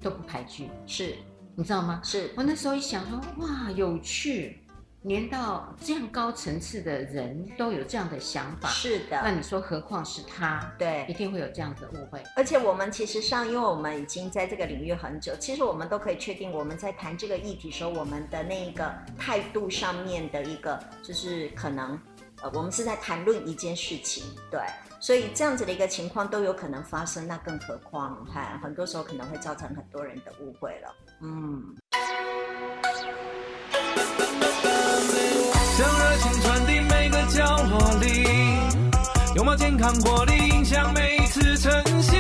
Speaker 1: 都不排拒，
Speaker 2: 是，
Speaker 1: 你知道吗？
Speaker 2: 是
Speaker 1: 我那时候一想说，哇，有趣。连到这样高层次的人都有这样的想法，
Speaker 2: 是的。
Speaker 1: 那你说，何况是他？
Speaker 2: 对，
Speaker 1: 一定会有这样的误会。
Speaker 2: 而且我们其实上，因为我们已经在这个领域很久，其实我们都可以确定，我们在谈这个议题时候，我们的那一个态度上面的一个，就是可能，呃，我们是在谈论一件事情，对。所以这样子的一个情况都有可能发生，那更何况，你看，很多时候可能会造成很多人的误会了。嗯。
Speaker 3: 传递每个角落里，拥抱健康活力，影响每一次晨曦。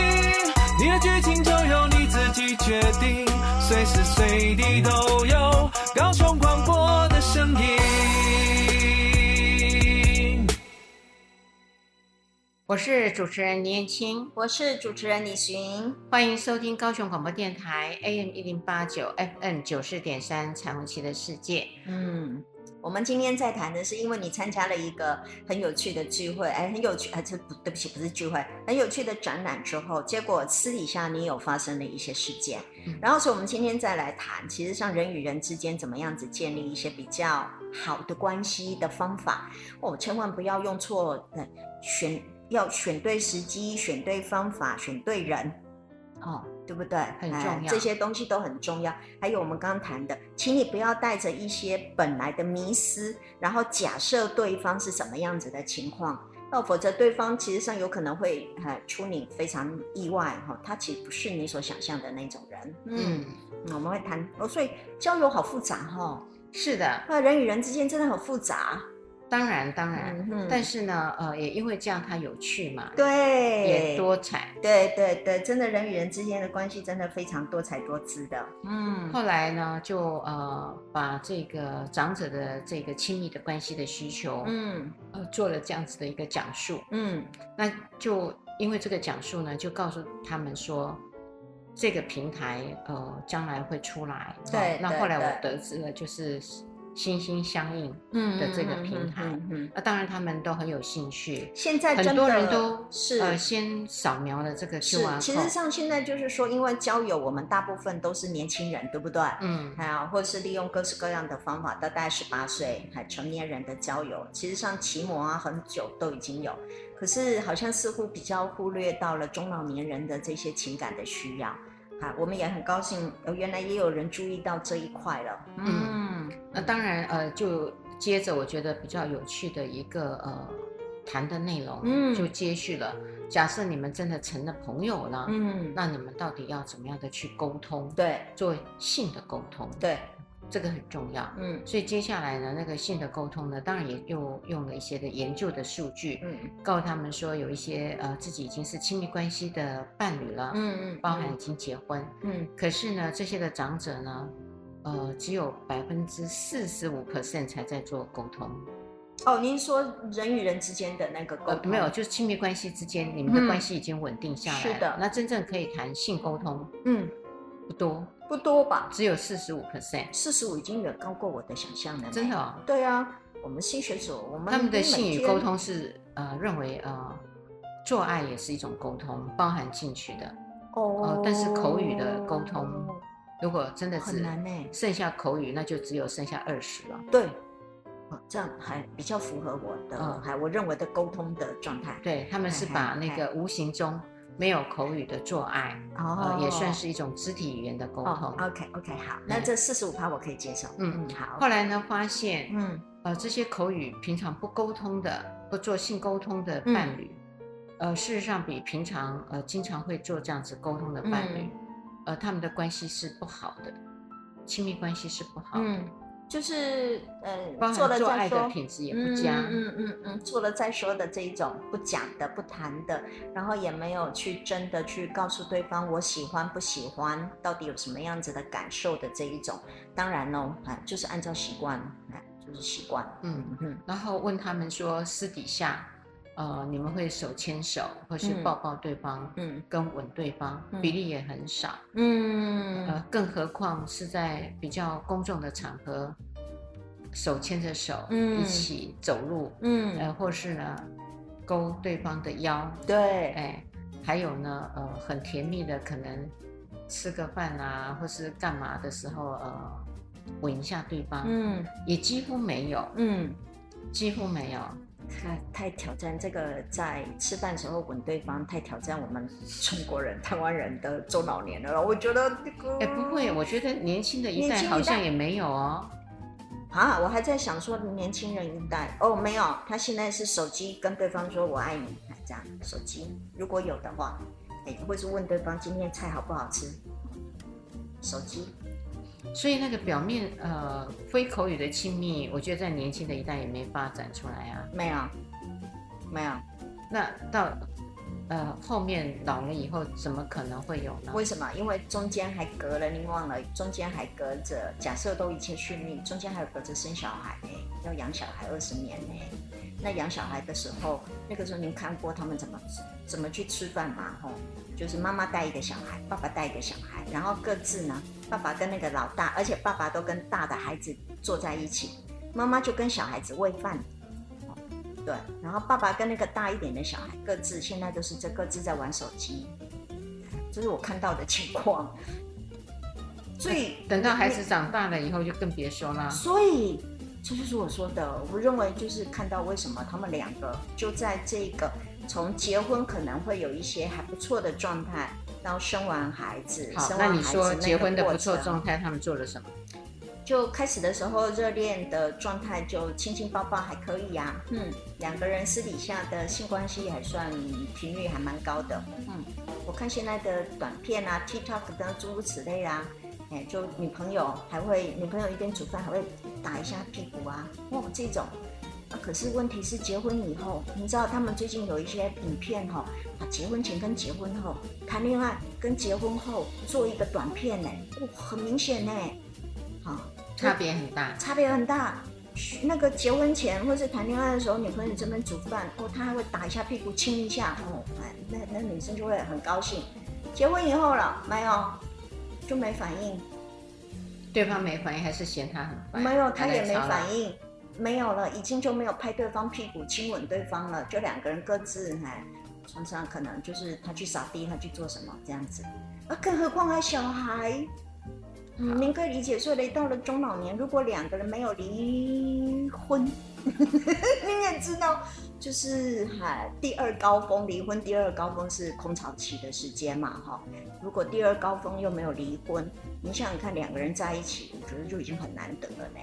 Speaker 3: 你的剧情就由你自己决定，随时随地都有高雄广播的声音。
Speaker 1: 我是主持人倪燕青，
Speaker 2: 我是主持人李寻，
Speaker 1: 欢迎收听高雄广播电台 AM 一零八九 FM 九四点三彩虹旗的世界。
Speaker 2: 嗯。我们今天在谈的是，因为你参加了一个很有趣的聚会，哎，很有趣，哎，这不对不起，不是聚会，很有趣的展览之后，结果私底下你有发生了一些事件，嗯、然后所以我们今天再来谈，其实像人与人之间怎么样子建立一些比较好的关系的方法，哦，千万不要用错，选要选对时机，选对方法，选对人，哦。对不对？
Speaker 1: 很重要，哎，
Speaker 2: 这些东西都很重要。还有我们刚刚谈的，请你不要带着一些本来的迷思，然后假设对方是什么样子的情况，那否则对方其实上有可能会呃出你非常意外哈，他其实不是你所想象的那种人。嗯，嗯，我们会谈哦，所以交友好复杂哈。
Speaker 1: 是的，
Speaker 2: 那人与人之间真的很复杂。
Speaker 1: 当然，当然，嗯、但是呢，呃，也因为这样它有趣嘛，
Speaker 2: 对，
Speaker 1: 也多彩，
Speaker 2: 对对对，真的人与人之间的关系真的非常多彩多姿的。嗯，
Speaker 1: 后来呢，就呃把这个长者的这个亲密的关系的需求，嗯，呃做了这样子的一个讲述，嗯，那就因为这个讲述呢，就告诉他们说，这个平台呃将来会出来，
Speaker 2: 对，
Speaker 1: 那后来我得知了就是。心心相印的这个平台，那当然他们都很有兴趣。
Speaker 2: 现在
Speaker 1: 很多人都是呃先扫描了这个 QR code。
Speaker 2: 其实上现在就是说，因为交友，我们大部分都是年轻人，对不对？嗯，还有或者是利用各式各样的方法，到大概十八岁还成年人的交友，其实像骑摩啊很久都已经有，可是好像似乎比较忽略到了中老年人的这些情感的需要。啊，我们也很高兴，呃，原来也有人注意到这一块了。嗯。
Speaker 1: 那当然，呃，就接着我觉得比较有趣的一个呃谈的内容，
Speaker 2: 嗯，
Speaker 1: 就接续了。假设你们真的成了朋友了，
Speaker 2: 嗯，
Speaker 1: 那你们到底要怎么样的去沟通？
Speaker 2: 对，
Speaker 1: 做性的沟通，
Speaker 2: 对，
Speaker 1: 这个很重要。
Speaker 2: 嗯，
Speaker 1: 所以接下来呢，那个性的沟通呢，当然也又用了一些的研究的数据，
Speaker 2: 嗯，
Speaker 1: 告诉他们说有一些呃自己已经是亲密关系的伴侣了，
Speaker 2: 嗯嗯，
Speaker 1: 包含已经结婚，
Speaker 2: 嗯，
Speaker 1: 可是呢，这些的长者呢，呃，只有百分之四十五 percent 才在做沟通。
Speaker 2: 哦，您说人与人之间的那个沟通，
Speaker 1: 呃，没有，就是亲密关系之间，你们的关系已经稳定下来了。
Speaker 2: 嗯、是的，
Speaker 1: 那真正可以谈性沟通，
Speaker 2: 嗯，
Speaker 1: 不多，
Speaker 2: 不多吧？
Speaker 1: 只有四十五 percent，
Speaker 2: 四十五已经远高过我的想象了。
Speaker 1: 真的哦？
Speaker 2: 对啊，我们性学所，我们
Speaker 1: 他们的性与沟通是呃认为呃做爱也是一种沟通，包含进去的
Speaker 2: 哦、
Speaker 1: 呃，但是口语的沟通，如果真的是
Speaker 2: 很难呢，
Speaker 1: 剩下口语，那就只有剩下二十了。
Speaker 2: 对。这样还比较符合我的，还、嗯、我认为的沟通的状态。
Speaker 1: 对，他们是把那个无形中没有口语的做爱，
Speaker 2: 哦、
Speaker 1: 呃，也算是一种肢体语言的沟通。
Speaker 2: 哦、OK OK 好，那这四十五趴我可以接受。嗯嗯好。
Speaker 1: 后来呢，发现，
Speaker 2: 嗯
Speaker 1: 呃，这些口语平常不沟通的、不做性沟通的伴侣，嗯、呃，事实上比平常呃经常会做这样子沟通的伴侣，嗯、呃，他们的关系是不好的，亲密关系是不好的。嗯
Speaker 2: 就是呃，
Speaker 1: 做了再说，品质也不佳，
Speaker 2: 嗯嗯嗯嗯，做了再说的这一种不讲的、不谈的，然后也没有去真的去告诉对方我喜欢不喜欢，到底有什么样子的感受的这一种。当然哦，哎，就是按照习惯，哎，就是习惯，
Speaker 1: 嗯嗯。然后问他们说，私底下，呃，你们会手牵手，或是抱抱对方，嗯，跟吻对方，嗯、比例也很少，
Speaker 2: 嗯，
Speaker 1: 呃，更何况是在比较公众的场合。手牵着手，嗯，一起走路，嗯，呃，或是呢，勾对方的腰，
Speaker 2: 对，
Speaker 1: 哎，还有呢，呃，很甜蜜的，可能吃个饭啊，或是干嘛的时候，呃，吻一下对方，嗯，也几乎没有，嗯，几乎没有，
Speaker 2: 太太挑战这个在吃饭时候吻对方，太挑战我们中国人、台湾人的中老年了。我觉得这个，
Speaker 1: 哎，不会，我觉得年轻的一代好像也没有哦。
Speaker 2: 啊，我还在想说年轻人一代哦，没有，他现在是手机跟对方说我爱你，这样手机如果有的话，哎，或是问对方今天菜好不好吃，手机。
Speaker 1: 所以那个表面呃非口语的亲密，我觉得在年轻的一代也没发展出来啊。
Speaker 2: 没有，没有，
Speaker 1: 那到。呃，后面老了以后怎么可能会有呢？
Speaker 2: 为什么？因为中间还隔了，您忘了，中间还隔着。假设都一切顺利，中间还有隔着生小孩呢，要养小孩二十年呢。那养小孩的时候，那个时候您看过他们怎么怎么去吃饭吗？吼，就是妈妈带一个小孩，爸爸带一个小孩，然后各自呢，爸爸跟那个老大，而且爸爸都跟大的孩子坐在一起，妈妈就跟小孩子喂饭。对，然后爸爸跟那个大一点的小孩各自现在都是在各自在玩手机，这是我看到的情况。所以 *laughs*
Speaker 1: 等到孩子长大了以后就更别说了。
Speaker 2: 所以这就是我说的，我认为就是看到为什么他们两个就在这个从结婚可能会有一些还不错的状态，到生完孩子，
Speaker 1: 好，
Speaker 2: 生完孩子
Speaker 1: 那你说结婚的不错状态，他们做了什么？
Speaker 2: 就开始的时候，热恋的状态就亲亲抱抱还可以呀、啊，嗯，两个人私底下的性关系还算频率还蛮高的，嗯，我看现在的短片啊，TikTok 等诸如此类啊，哎，就女朋友还会，女朋友一边煮饭还会打一下屁股啊，哦，这种，啊，可是问题是结婚以后，你知道他们最近有一些影片哈、哦，啊，结婚前跟结婚后谈恋爱，跟结婚后做一个短片呢，哦，很明显呢。好，
Speaker 1: 差别很大，
Speaker 2: 差别很大。那个结婚前或是谈恋爱的时候，女朋友这边煮饭，哦，他还会打一下屁股，亲一下，哦，哎，那那女生就会很高兴。结婚以后了，没有，就没反应。
Speaker 1: 对方没反应，还是嫌他很烦？
Speaker 2: 没有，他也没反应，没有了，已经就没有拍对方屁股、亲吻对方了，就两个人各自哎，床上可能就是他去扫地，他去做什么这样子。啊，更何况还小孩。嗯，您可以理解，所以到了中老年，如果两个人没有离婚，你也知道，就是哈，第二高峰离婚，第二高峰是空巢期的时间嘛，哈。如果第二高峰又没有离婚，你想想看，两个人在一起，我觉得就已经很难得了呢。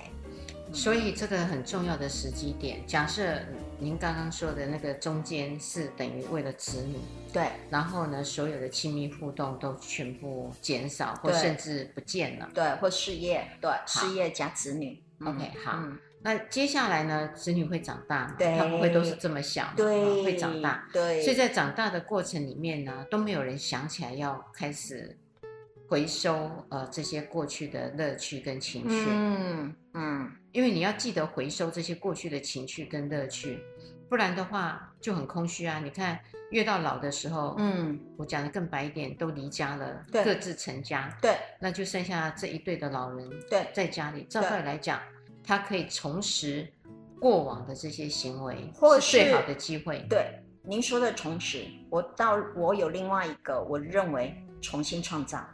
Speaker 1: 所以这个很重要的时机点，假设您刚刚说的那个中间是等于为了子女，
Speaker 2: 对，
Speaker 1: 然后呢，所有的亲密互动都全部减少，或甚至不见了，
Speaker 2: 对，或事业，对，事业加子女。
Speaker 1: OK，好，那接下来呢，子女会长大他不会都是这么想，
Speaker 2: 对，
Speaker 1: 会长大，
Speaker 2: 对，
Speaker 1: 所以在长大的过程里面呢，都没有人想起来要开始。回收呃这些过去的乐趣跟情绪，
Speaker 2: 嗯嗯，
Speaker 1: 因为你要记得回收这些过去的情绪跟乐趣，不然的话就很空虚啊。你看越到老的时候，嗯，我讲的更白一点，都离家了，对，各自成家，
Speaker 2: 对，
Speaker 1: 那就剩下这一对的老人，
Speaker 2: 对，
Speaker 1: 在家里，照道理来讲，他可以重拾过往的这些行为，
Speaker 2: 或
Speaker 1: 是最好的机会。
Speaker 2: 对，您说的重拾，我到我有另外一个，我认为重新创造。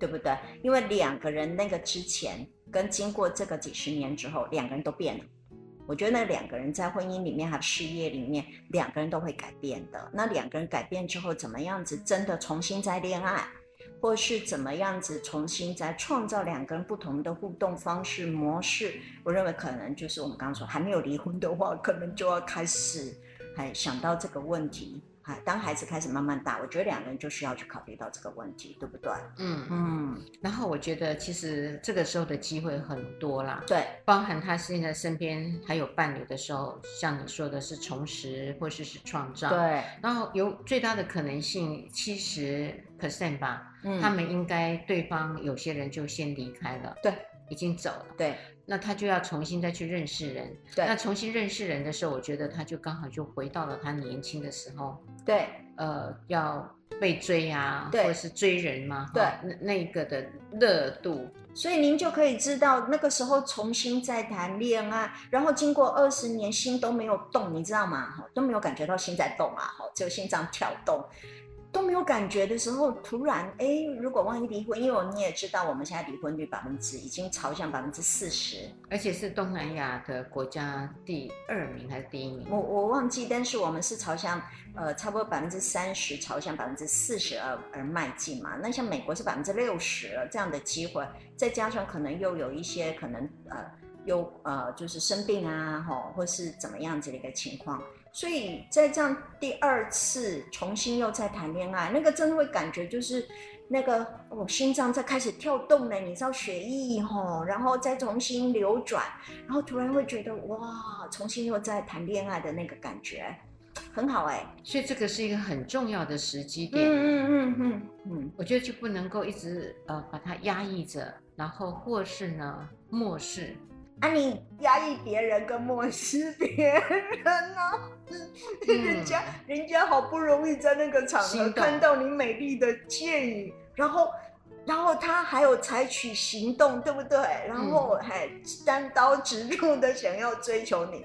Speaker 2: 对不对？因为两个人那个之前跟经过这个几十年之后，两个人都变了。我觉得那两个人在婚姻里面还有事业里面，两个人都会改变的。那两个人改变之后，怎么样子真的重新再恋爱，或是怎么样子重新再创造两个人不同的互动方式模式？我认为可能就是我们刚刚说，还没有离婚的话，可能就要开始还想到这个问题。当孩子开始慢慢大，我觉得两个人就需要去考虑到这个问题，对不对？
Speaker 1: 嗯嗯。然后我觉得其实这个时候的机会很多啦，
Speaker 2: 对，包
Speaker 1: 含他现在身边还有伴侣的时候，像你说的是重拾或是是创造，
Speaker 2: 对。
Speaker 1: 然后有最大的可能性七十 percent 吧，嗯，他们应该对方有些人就先离开了，
Speaker 2: 对，
Speaker 1: 已经走了，
Speaker 2: 对。
Speaker 1: 那他就要重新再去认识人，
Speaker 2: 对。
Speaker 1: 那重新认识人的时候，我觉得他就刚好就回到了他年轻的时候，
Speaker 2: 对。
Speaker 1: 呃，要被追啊，或者是追人嘛，
Speaker 2: 对，
Speaker 1: 那那个的热度。
Speaker 2: 所以您就可以知道，那个时候重新再谈恋爱，然后经过二十年，心都没有动，你知道吗？都没有感觉到心在动啊，哈，只有心脏跳动。都没有感觉的时候，突然哎，如果万一离婚，因为你也知道，我们现在离婚率百分之已经朝向百分之四十，
Speaker 1: 而且是东南亚的国家第二名还是第一名？
Speaker 2: 我我忘记，但是我们是朝向呃差不多百分之三十，朝向百分之四十而而迈进嘛。那像美国是百分之六十这样的机会，再加上可能又有一些可能呃又呃就是生病啊，吼，或是怎么样子的一个情况。所以在这样第二次重新又再谈恋爱，那个真的会感觉就是那个哦，心脏在开始跳动了，你知道血液吼，然后再重新流转，然后突然会觉得哇，重新又在谈恋爱的那个感觉很好哎。
Speaker 1: 所以这个是一个很重要的时机点。
Speaker 2: 嗯嗯嗯嗯嗯，
Speaker 1: 我觉得就不能够一直呃把它压抑着，然后或是呢漠视。
Speaker 2: 啊，你压抑别人跟漠视别人呢、啊？嗯、人家人家好不容易在那个场合看到你美丽的倩影，然后然后他还有采取行动，对不对？然后还单刀直入的想要追求你，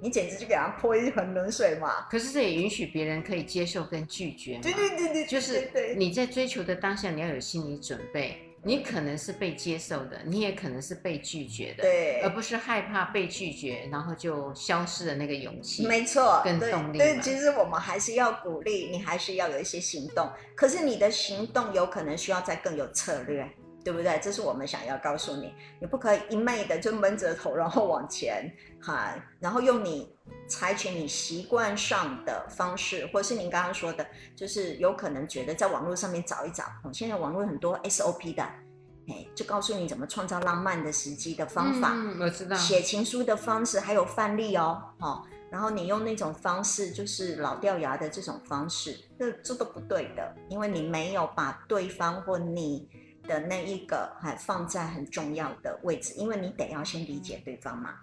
Speaker 2: 你简直就给他泼一盆冷水嘛！
Speaker 1: 可是这也允许别人可以接受跟拒绝，
Speaker 2: 对对对对，
Speaker 1: 就是你在追求的当下，你要有心理准备。你可能是被接受的，你也可能是被拒绝的，
Speaker 2: 对，
Speaker 1: 而不是害怕被拒绝，然后就消失了那个勇气，
Speaker 2: 没错，
Speaker 1: 跟动力。
Speaker 2: 对，其实我们还是要鼓励你，还是要有一些行动。可是你的行动有可能需要再更有策略，对不对？这是我们想要告诉你，你不可以一昧的就闷着头，然后往前，哈，然后用你采取你习惯上的方式，或是您刚刚说的，就是有可能觉得在网络上面找一找，现在网络很多 SOP 的。就告诉你怎么创造浪漫的时机的方法，
Speaker 1: 嗯，我知道。
Speaker 2: 写情书的方式还有范例哦，哦，然后你用那种方式，就是老掉牙的这种方式，这这都不对的，因为你没有把对方或你的那一个还放在很重要的位置，因为你得要先理解对方嘛，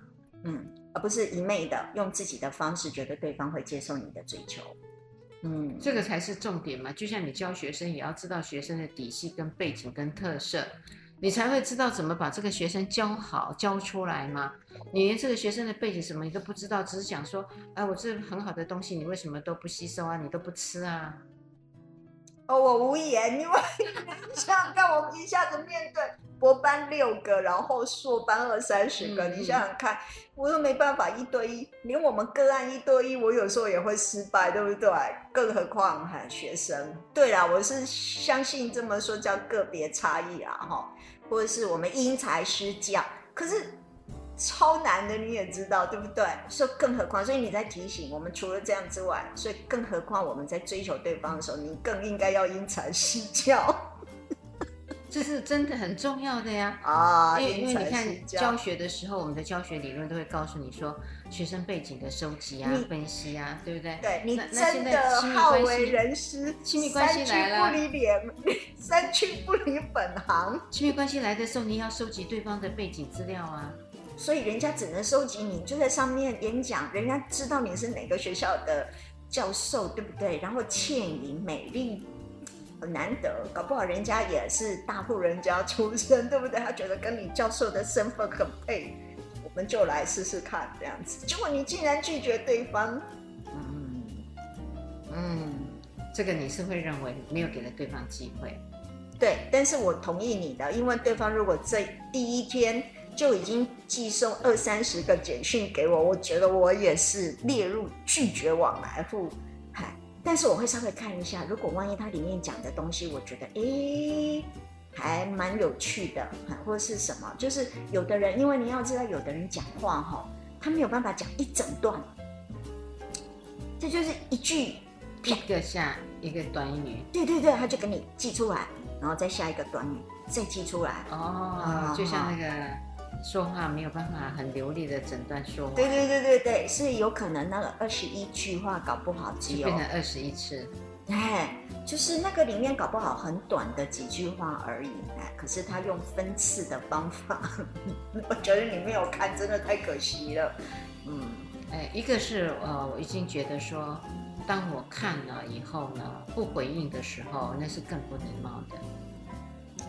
Speaker 2: 嗯，而不是一昧的用自己的方式，觉得对方会接受你的追求，嗯，
Speaker 1: 这个才是重点嘛。就像你教学生，也要知道学生的底细跟背景跟特色。你才会知道怎么把这个学生教好教出来吗？你连这个学生的背景什么你都不知道，只是想说，哎，我这很好的东西，你为什么都不吸收啊？你都不吃啊？
Speaker 2: 哦，我无言，因为你想想看，我们一下子面对博班六个，然后硕班二三十个，嗯、你想想看，我又没办法一对一，连我们个案一对一，我有时候也会失败，对不对？更何况还学生。对啦，我是相信这么说叫个别差异啊，哈。或者是我们因材施教，可是超难的，你也知道，对不对？所以更何况，所以你在提醒我们，除了这样之外，所以更何况我们在追求对方的时候，你更应该要因材施教。*laughs*
Speaker 1: 这是真的很重要的呀！*laughs*
Speaker 2: 啊，
Speaker 1: 因为因为你看教学的时候，我们的教学理论都会告诉你说，学生背景的收集啊、分析啊，对不对？
Speaker 2: 对，你真的好为人师，
Speaker 1: 亲密关系来了，
Speaker 2: 三去不离脸，三去不离本行。
Speaker 1: 亲密关系来的时候，你要收集对方的背景资料啊。
Speaker 2: 所以人家只能收集你就在上面演讲，人家知道你是哪个学校的教授，对不对？然后倩影美丽。很难得，搞不好人家也是大户人家出身，对不对？他觉得跟你教授的身份很配，我们就来试试看这样子。结果你竟然拒绝对方，
Speaker 1: 嗯嗯，这个你是会认为没有给了对方机会？
Speaker 2: 对，但是我同意你的，因为对方如果这第一天就已经寄送二三十个简讯给我，我觉得我也是列入拒绝往来户。但是我会稍微看一下，如果万一它里面讲的东西，我觉得诶还蛮有趣的，或者是什么，就是有的人，因为你要知道，有的人讲话哈，他没有办法讲一整段，这就是一句
Speaker 1: 一个下一个短语，
Speaker 2: 对对对，他就给你记出来，然后再下一个短语再寄出来，
Speaker 1: 哦，就像那个。说话没有办法很流利的整段说话，
Speaker 2: 对对对对对，是有可能那个二十一句话搞不好只有
Speaker 1: 变成二十一次，
Speaker 2: 哎，就是那个里面搞不好很短的几句话而已，哎，可是他用分次的方法，*laughs* 我觉得你没有看真的太可惜了，嗯，
Speaker 1: 哎，一个是呃，我已经觉得说，当我看了以后呢，不回应的时候，那是更不礼貌的。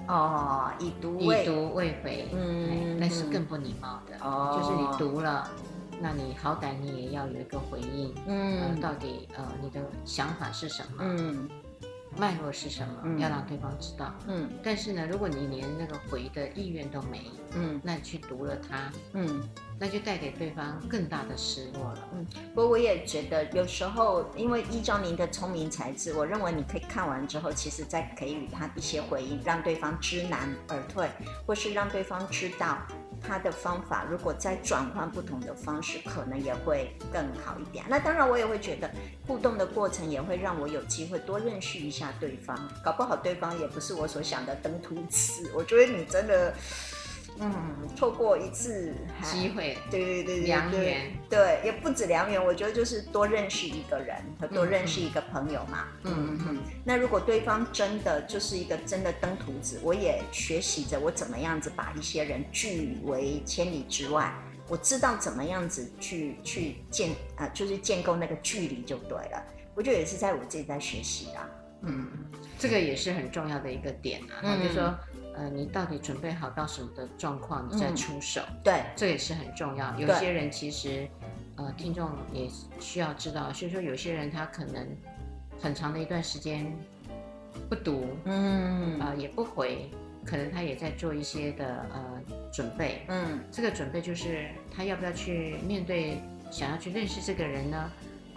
Speaker 2: 哦，已读未
Speaker 1: 已读未回，嗯，那是更不礼貌的。哦，就是你读了，那你好歹你也要有一个回应，嗯，呃、到底呃你的想法是什么？嗯，脉络是什么？嗯、要让对方知道。嗯，但是呢，如果你连那个回的意愿都没，嗯，那你去读了它，嗯。那就带给对方更大的失落了。嗯，
Speaker 2: 不过我也觉得有时候，因为依照您的聪明才智，我认为你可以看完之后，其实再给予他一些回应，让对方知难而退，或是让对方知道他的方法，如果再转换不同的方式，可能也会更好一点。那当然，我也会觉得互动的过程也会让我有机会多认识一下对方，搞不好对方也不是我所想的登徒子。我觉得你真的。嗯，错过一次
Speaker 1: 机会，
Speaker 2: 对对对，
Speaker 1: 良缘，
Speaker 2: 对，也不止良缘，我觉得就是多认识一个人和多认识一个朋友嘛。嗯嗯嗯。那如果对方真的就是一个真的登徒子，我也学习着我怎么样子把一些人拒为千里之外，我知道怎么样子去去建啊、呃，就是建构那个距离就对了。我觉得也是在我自己在学习啊。
Speaker 1: 嗯，这个也是很重要的一个点啊，嗯、就是说。呃，你到底准备好到什么的状况，你再出手？嗯、
Speaker 2: 对，
Speaker 1: 这也是很重要。有些人其实，呃，听众也需要知道，所以说有些人他可能很长的一段时间不读，嗯，啊、呃，也不回，可能他也在做一些的呃准备。嗯，这个准备就是他要不要去面对，想要去认识这个人呢？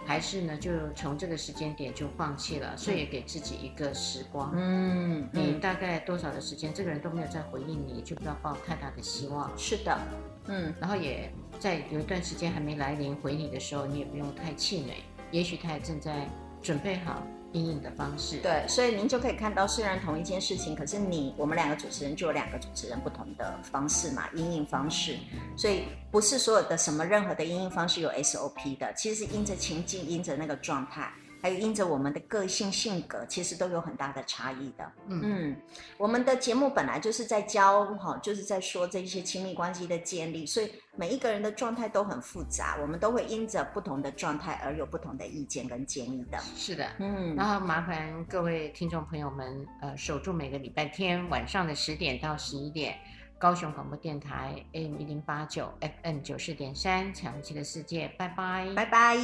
Speaker 1: 还是呢，就从这个时间点就放弃了，所以也给自己一个时光。嗯，你大概多少的时间，这个人都没有再回应你，就不要抱太大的希望。
Speaker 2: 是的，嗯，
Speaker 1: 然后也在有一段时间还没来临回你的时候，你也不用太气馁，也许他也正在准备好。阴影的方式，
Speaker 2: 对，所以您就可以看到，虽然同一件事情，可是你我们两个主持人就有两个主持人不同的方式嘛，阴影方式，所以不是所有的什么任何的阴影方式有 SOP 的，其实是因着情境，因着那个状态。还有因着我们的个性性格，其实都有很大的差异的。嗯嗯，我们的节目本来就是在教哈，就是在说这些亲密关系的建立，所以每一个人的状态都很复杂，我们都会因着不同的状态而有不同的意见跟建议的。
Speaker 1: 是的，嗯，然后麻烦各位听众朋友们，呃，守住每个礼拜天晚上的十点到十一点，高雄广播电台 AM 一零八九 FM 九四点三，彩虹旗的世界，拜拜，
Speaker 2: 拜拜。